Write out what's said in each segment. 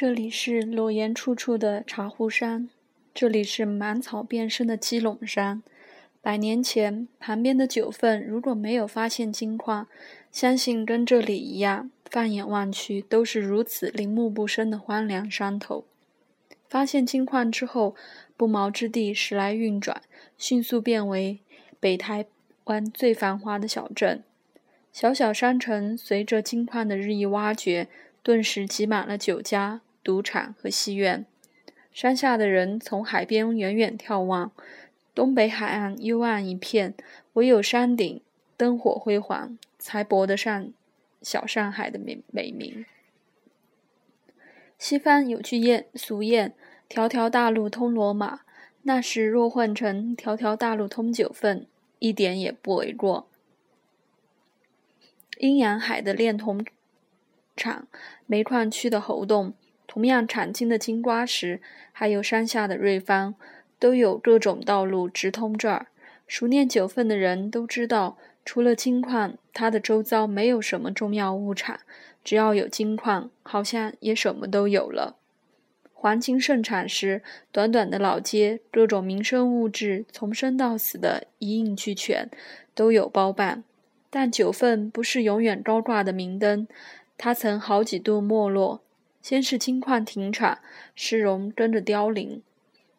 这里是裸岩处处的茶壶山，这里是满草遍生的鸡垄山。百年前，旁边的九份如果没有发现金矿，相信跟这里一样，放眼望去都是如此林木不生的荒凉山头。发现金矿之后，不毛之地时来运转，迅速变为北台湾最繁华的小镇。小小山城随着金矿的日益挖掘，顿时挤满了酒家。赌场和戏院，山下的人从海边远远眺望，东北海岸幽暗一片，唯有山顶灯火辉煌，才博得上小上海的美美名。西方有句谚俗谚：“条条大路通罗马”，那时若换成“条条大路通九份”，一点也不为过。阴阳海的炼铜厂，煤矿区的猴洞。同样产金的金瓜石，还有山下的瑞芳，都有各种道路直通这儿。熟念九份的人都知道，除了金矿，它的周遭没有什么重要物产。只要有金矿，好像也什么都有了。黄金盛产时，短短的老街，各种民生物质从生到死的一应俱全，都有包办。但九份不是永远高挂的明灯，它曾好几度没落。先是金矿停产，市容跟着凋零，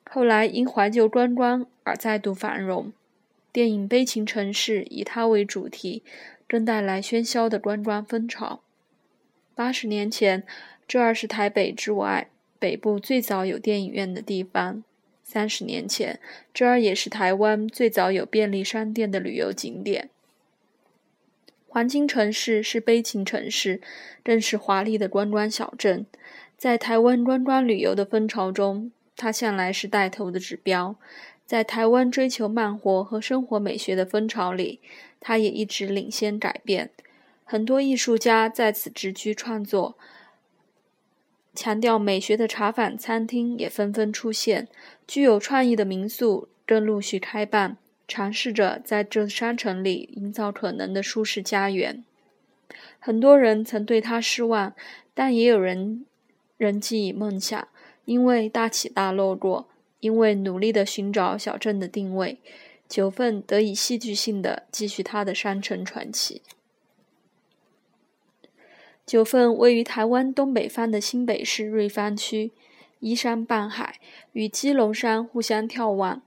后来因怀旧观光而再度繁荣。电影《悲情城市》以它为主题，更带来喧嚣的观光风潮。八十年前，这儿是台北之外北部最早有电影院的地方；三十年前，这儿也是台湾最早有便利商店的旅游景点。黄金城市是悲情城市，更是华丽的观光小镇。在台湾观光旅游的风潮中，它向来是带头的指标。在台湾追求慢活和生活美学的风潮里，它也一直领先改变。很多艺术家在此植居创作，强调美学的茶坊、餐厅也纷纷出现，具有创意的民宿更陆续开办。尝试着在这山城里营造可能的舒适家园。很多人曾对他失望，但也有人仍寄以梦想。因为大起大落过，因为努力的寻找小镇的定位，九份得以戏剧性的继续他的山城传奇。九份位于台湾东北方的新北市瑞芳区，依山傍海，与基隆山互相眺望。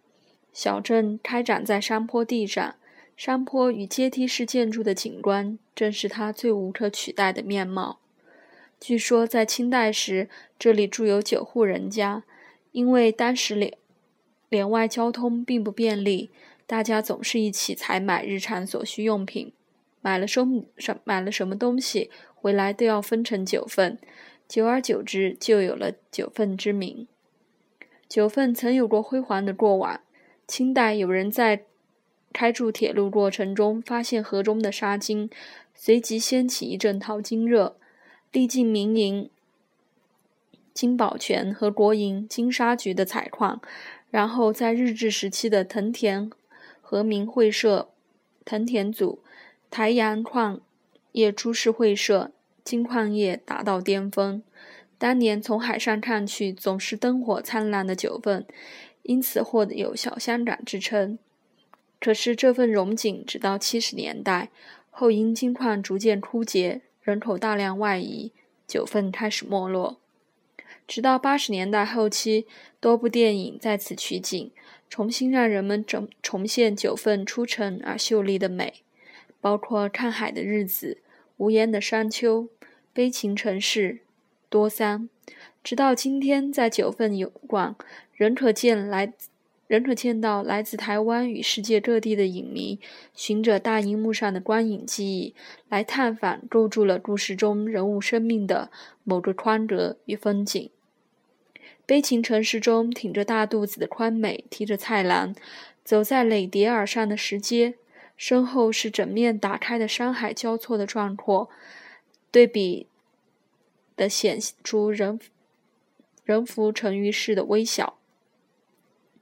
小镇开展在山坡地上，山坡与阶梯式建筑的景观，正是它最无可取代的面貌。据说在清代时，这里住有九户人家，因为当时连连外交通并不便利，大家总是一起采买日常所需用品。买了什什买了什么东西回来，都要分成九份，久而久之，就有了九份之名。九份曾有过辉煌的过往。清代有人在开筑铁路过程中发现河中的沙金，随即掀起一阵淘金热，历尽民营金宝泉和国营金沙局的采矿，然后在日治时期的藤田和民会社、藤田组、台阳矿业株式会社，金矿业达到巅峰。当年从海上看去，总是灯火灿烂的九份。因此获得有“小香港”之称。可是这份荣景直到七十年代后，因金矿逐渐枯竭，人口大量外移，九份开始没落。直到八十年代后期，多部电影在此取景，重新让人们重重现九份出尘而秀丽的美，包括《看海的日子》《无言的山丘》《悲情城市》《多桑》。直到今天，在九份有广。仍可见来，仍可见到来自台湾与世界各地的影迷，循着大荧幕上的光影记忆，来探访构筑了故事中人物生命的某个宽格与风景。悲情城市中，挺着大肚子的宽美，提着菜篮，走在垒叠而上的石阶，身后是整面打开的山海交错的壮阔，对比的显出人人浮沉于世的微笑。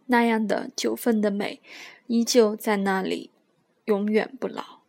那样的九份的美，依旧在那里，永远不老。